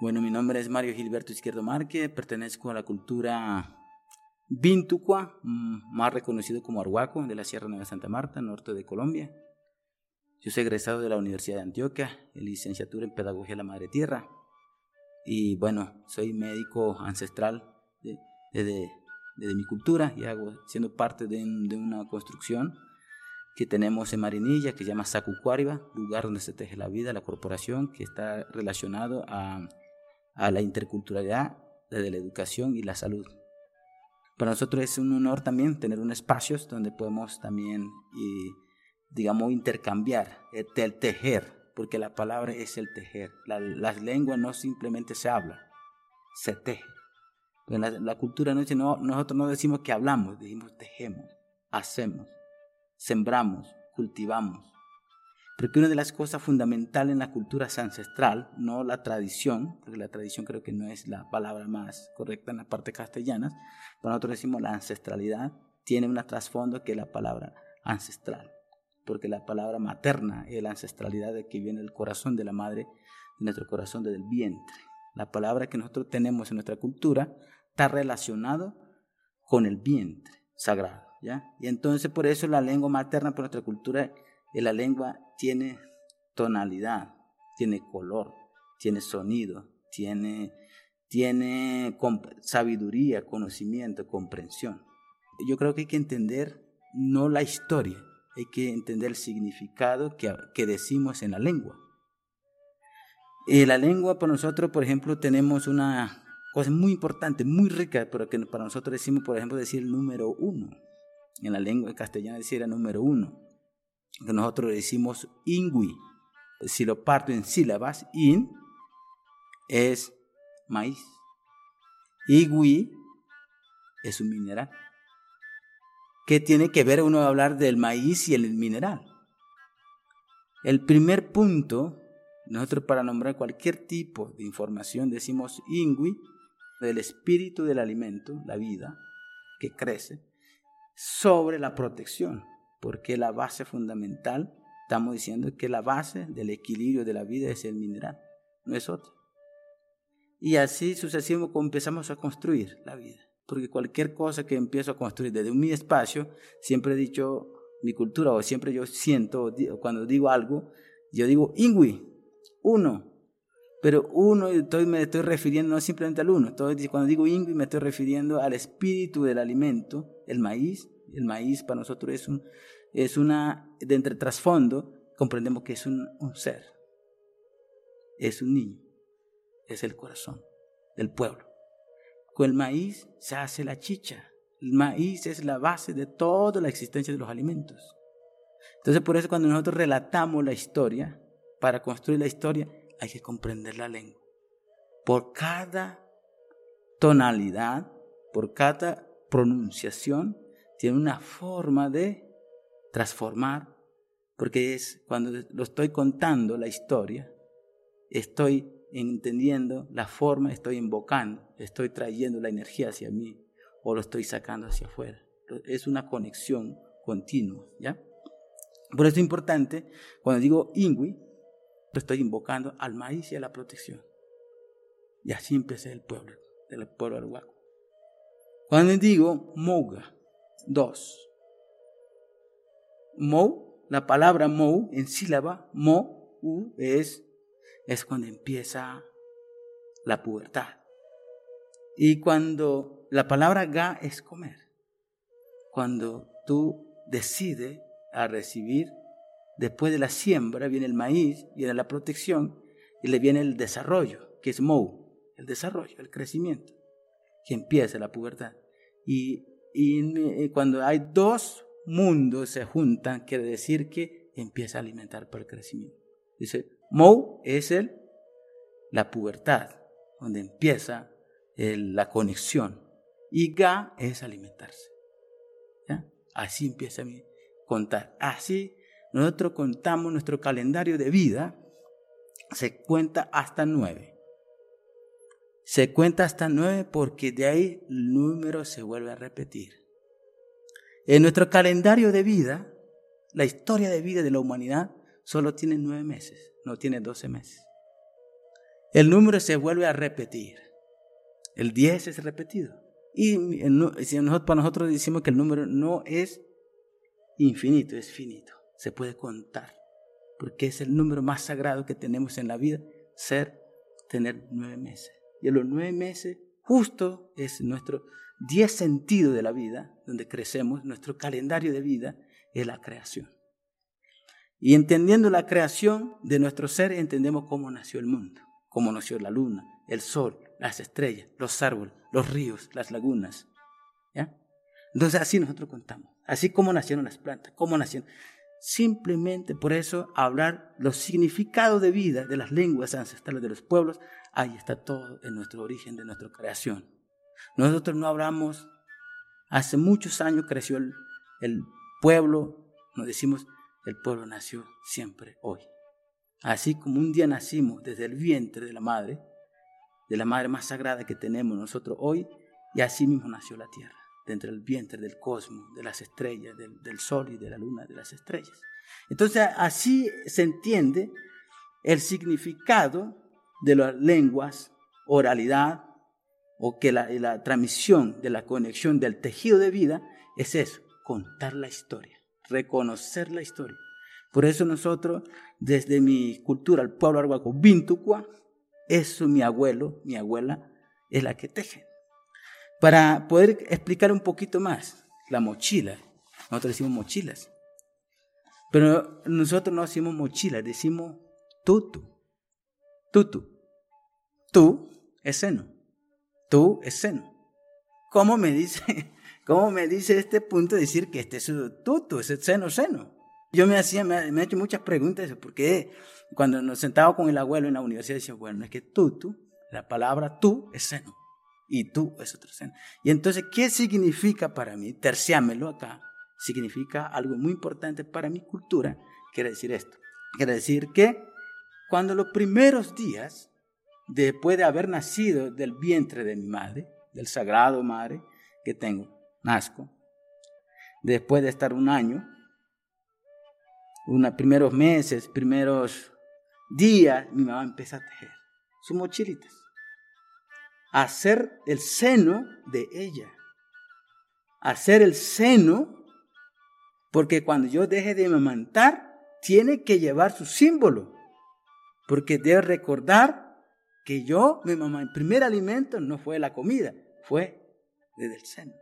Bueno, mi nombre es Mario Gilberto Izquierdo Márquez, pertenezco a la cultura Vintucua, mm, más reconocido como Arhuaco, de la Sierra Nueva Santa Marta, norte de Colombia. Yo soy egresado de la Universidad de Antioquia, en licenciatura en Pedagogía de la Madre Tierra. Y bueno, soy médico ancestral desde de, mi cultura y hago, siendo parte de, de, una construcción que tenemos en Marinilla que se llama Sacucuariba, lugar donde se teje la vida, la corporación, que está relacionado a a la interculturalidad desde la educación y la salud. Para nosotros es un honor también tener un espacio donde podemos también, digamos, intercambiar, el, tejer, porque la palabra es el tejer. La, las lenguas no simplemente se habla, se teje. La, la cultura no dice, no, nosotros no decimos que hablamos, decimos tejemos, hacemos, sembramos, cultivamos. Porque una de las cosas fundamentales en la cultura es ancestral, no la tradición, porque la tradición creo que no es la palabra más correcta en la parte castellana, pero nosotros decimos la ancestralidad tiene un trasfondo que es la palabra ancestral, porque la palabra materna es la ancestralidad de que viene el corazón de la madre, de nuestro corazón desde el vientre. La palabra que nosotros tenemos en nuestra cultura está relacionado con el vientre sagrado, ¿ya? Y entonces por eso la lengua materna por nuestra cultura la lengua tiene tonalidad, tiene color, tiene sonido, tiene, tiene sabiduría, conocimiento, comprensión. Yo creo que hay que entender no la historia, hay que entender el significado que, que decimos en la lengua. La lengua para nosotros, por ejemplo, tenemos una cosa muy importante, muy rica, pero que para nosotros decimos, por ejemplo, decir número uno. En la lengua castellana decir número uno que nosotros decimos ingui. Si lo parto en sílabas, in es maíz. Igui es un mineral. ¿Qué tiene que ver uno hablar del maíz y el mineral? El primer punto, nosotros para nombrar cualquier tipo de información decimos ingui, del espíritu del alimento, la vida que crece, sobre la protección porque la base fundamental, estamos diciendo que la base del equilibrio de la vida es el mineral, no es otra. Y así sucesivamente empezamos a construir la vida, porque cualquier cosa que empiezo a construir desde mi espacio, siempre he dicho mi cultura, o siempre yo siento, cuando digo algo, yo digo ingui, uno, pero uno, estoy, me estoy refiriendo no simplemente al uno, entonces cuando digo ingui me estoy refiriendo al espíritu del alimento, el maíz, el maíz para nosotros es un, es una, de entre trasfondo, comprendemos que es un, ser, es un niño, es el corazón del pueblo. Con el maíz se hace la chicha. El maíz es la base de toda la existencia de los alimentos. Entonces, por eso cuando nosotros relatamos la historia, para construir la historia, hay que comprender la lengua. Por cada tonalidad, por cada pronunciación, tiene una forma de transformar, porque es cuando lo estoy contando la historia, estoy entendiendo la forma, estoy invocando, estoy trayendo la energía hacia mí o lo estoy sacando hacia afuera. Es una conexión continua, ¿ya? Por eso es importante, cuando digo ingui, estoy invocando al maíz y a la protección. Y así empecé el pueblo, el pueblo arhuaco. Cuando digo moga, dos. Mo, la palabra mo en sílaba, mo, u, es, es cuando empieza la pubertad. Y cuando la palabra ga es comer. Cuando tú decides a recibir, después de la siembra viene el maíz, viene la protección y le viene el desarrollo, que es mo, el desarrollo, el crecimiento, que empieza la pubertad. Y y cuando hay dos mundos se juntan, quiere decir que empieza a alimentar para el crecimiento. Dice, Mou es el, la pubertad, donde empieza la conexión. Y Ga es alimentarse. Así empieza a contar. Así nosotros contamos nuestro calendario de vida, se cuenta hasta nueve. Se cuenta hasta nueve porque de ahí el número se vuelve a repetir. En nuestro calendario de vida, la historia de vida de la humanidad solo tiene nueve meses, no tiene doce meses. el número se vuelve a repetir. El 10 es repetido. Y para nosotros decimos que el número no es infinito, es finito. Se puede contar. Porque es el número más sagrado que tenemos en la vida, ser, tener nueve meses. Y en los nueve meses, justo es nuestro diez sentido de la vida, donde crecemos, nuestro calendario de vida es la creación. Y entendiendo la creación de nuestro ser, entendemos cómo nació el mundo, cómo nació la luna, el sol, las estrellas, los árboles, los ríos, las lagunas. ¿ya? Entonces así nosotros contamos, así como nacieron las plantas, cómo nacieron. Simplemente por eso hablar los significados de vida de las lenguas ancestrales de los pueblos, ahí está todo en nuestro origen de nuestra creación. Nosotros no hablamos, hace muchos años creció el, el pueblo, nos decimos, el pueblo nació siempre hoy. Así como un día nacimos desde el vientre de la madre, de la madre más sagrada que tenemos nosotros hoy, y así mismo nació la tierra, dentro del vientre del cosmos, de las estrellas, del, sol y de la luna, de las estrellas. Entonces así se entiende el significado de las lenguas, oralidad, o que la, la transmisión de la conexión del tejido de vida es eso, contar la historia, reconocer la historia. Por eso nosotros, desde mi cultura, el pueblo arhuaco, Bintucua, eso mi abuelo, mi abuela, es la que teje. Para poder explicar un poquito más, la mochila. Nosotros decimos mochilas. Pero nosotros no decimos mochila, decimos tutu. Tutu. Tú es seno. Tú es seno. ¿Cómo me dice, cómo me dice este punto decir que este es tutu, es el seno, seno? Yo me hacía, me, he hecho muchas preguntas, porque cuando nos sentaba con el abuelo en la universidad decía, bueno, es que tú, la palabra tú es seno y tú es otro seno. Y entonces, ¿qué significa para mí? Terciámelo acá, significa algo muy importante para mi cultura, quiere decir esto. Quiere decir que cuando los primeros días, después de haber nacido del vientre de mi madre, del sagrado madre que tengo, nazco, después de estar un año unos primeros meses, primeros días, mi mamá empezó a tejer sus mochilitas, hacer el seno de ella, hacer el seno, porque cuando yo deje de amamantar, tiene que llevar su símbolo, porque debe recordar que yo, mi mamá, el primer alimento no fue la comida, fue desde el seno.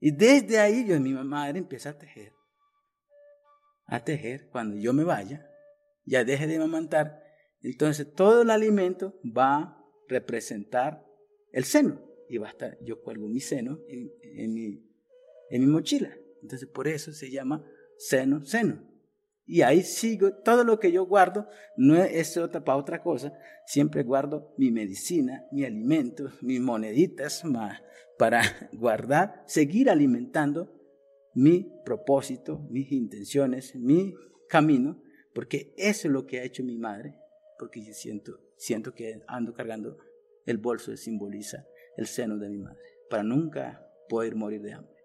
Y desde ahí yo, mi madre, empieza a tejer a tejer cuando yo me vaya, ya deje de amamantar, entonces todo el alimento va representar el seno. Y va a estar, yo cuelgo mi seno en, mi, mochila. Entonces por eso se llama seno, seno. Y ahí sigo, todo lo que yo guardo no es otra para otra cosa, siempre guardo mi medicina, mi alimento, mis moneditas para guardar, seguir alimentando mi propósito, mis intenciones, mi camino, porque eso es lo que ha hecho mi madre, porque siento, siento que ando cargando el bolso simboliza el seno de mi madre, para nunca poder morir de hambre.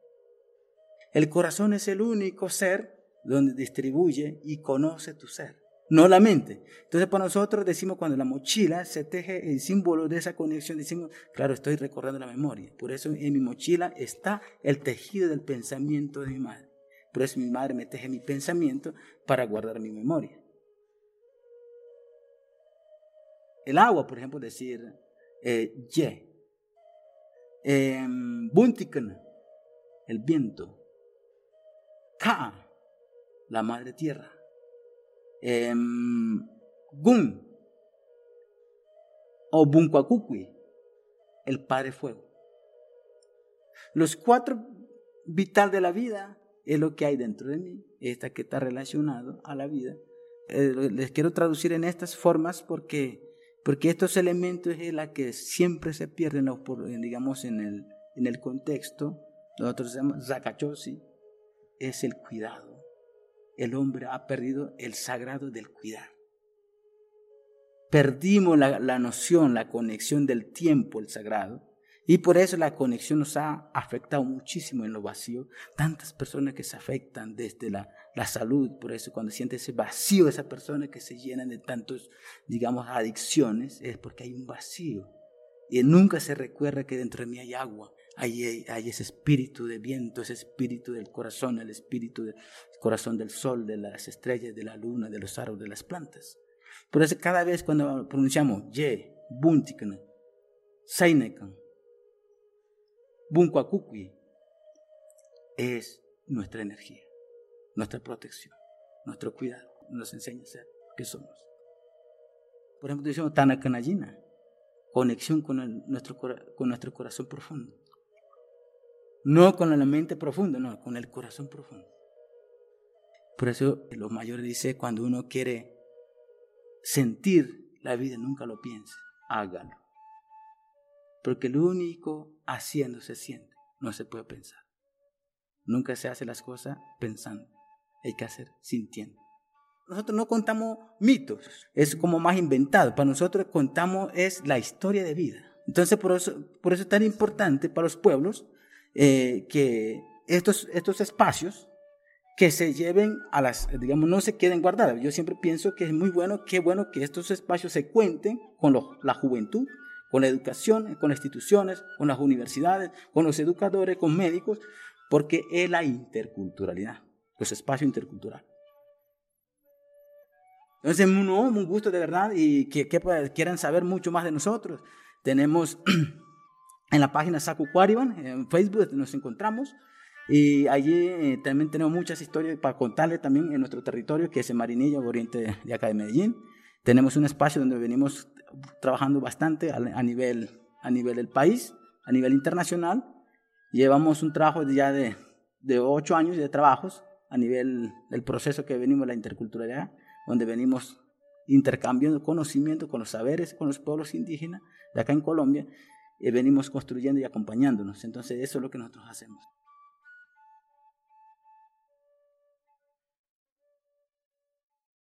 El corazón es el único ser donde distribuye y conoce tu ser no la mente. Entonces, para nosotros decimos cuando la mochila se teje el símbolo de esa conexión, decimos, claro, estoy recordando la memoria. Por eso en mi mochila está el tejido del pensamiento de mi madre. Por eso mi madre me teje mi pensamiento para guardar mi memoria. El agua, por ejemplo, decir, ye. Eh, el viento. Ka, la madre tierra Em, Gun o Buncuacucui, el Padre Fuego. Los cuatro vital de la vida es lo que hay dentro de mí, esta que está relacionado a la vida. Eh, les quiero traducir en estas formas porque, porque estos elementos es la que siempre se pierden, digamos, en el, en el contexto. Nosotros llamamos Zakachosi, es el cuidado el hombre ha perdido el sagrado del cuidar. Perdimos la, noción, la conexión del tiempo, el sagrado, Y por eso la conexión nos ha afectado muchísimo en lo vacío. Tantas personas que se afectan desde la, la salud, por eso cuando siente ese vacío, esa persona que se llenan de tantos, digamos, adicciones, es porque hay un vacío. Y nunca se recuerda que dentro de mí hay agua, hay, hay ese espíritu de viento, ese espíritu del corazón, el espíritu del corazón del sol, de las estrellas, de la luna, de los árboles, de las plantas. Por eso cada vez cuando pronunciamos Ye, Buntikan, Sainekan, Bunkwakukui, es nuestra energía, nuestra protección, nuestro cuidado. Nos enseña a ser que somos. Por ejemplo, decimos Tanakanayina, conexión con, nuestro, con nuestro corazón profundo. No con la mente profunda, no, con el corazón profundo. Por eso los mayores dicen, cuando uno quiere sentir la vida, nunca lo piense, hágalo. Porque lo único haciendo se siente, no se puede pensar. Nunca se hace las cosas pensando, hay que hacer sintiendo. Nosotros no contamos mitos, es como más inventado. Para nosotros contamos es la historia de vida. Entonces por eso, por eso es tan importante para los pueblos eh, que estos, estos espacios que se lleven a las, digamos, no se queden guardados. Yo siempre pienso que es muy bueno, qué bueno que estos espacios se cuenten con la juventud, con la educación, con instituciones, con las universidades, con los educadores, con médicos, porque es la interculturalidad, los espacios interculturales. Entonces, no, un gusto de verdad y que, quieran saber mucho más de nosotros. Tenemos en la página Saku Quariban, en Facebook nos encontramos. Y allí eh, también tenemos muchas historias para contarles también en nuestro territorio, que es en Marinilla, oriente de acá de Medellín. Tenemos un espacio donde venimos trabajando bastante a, nivel, a nivel del país, a nivel internacional. Llevamos un trabajo ya de, de ocho años de trabajos a nivel del proceso que venimos, la interculturalidad, donde venimos intercambiando conocimiento con los saberes, con los pueblos indígenas de acá en Colombia, y venimos construyendo y acompañándonos. Entonces eso es lo que nosotros hacemos.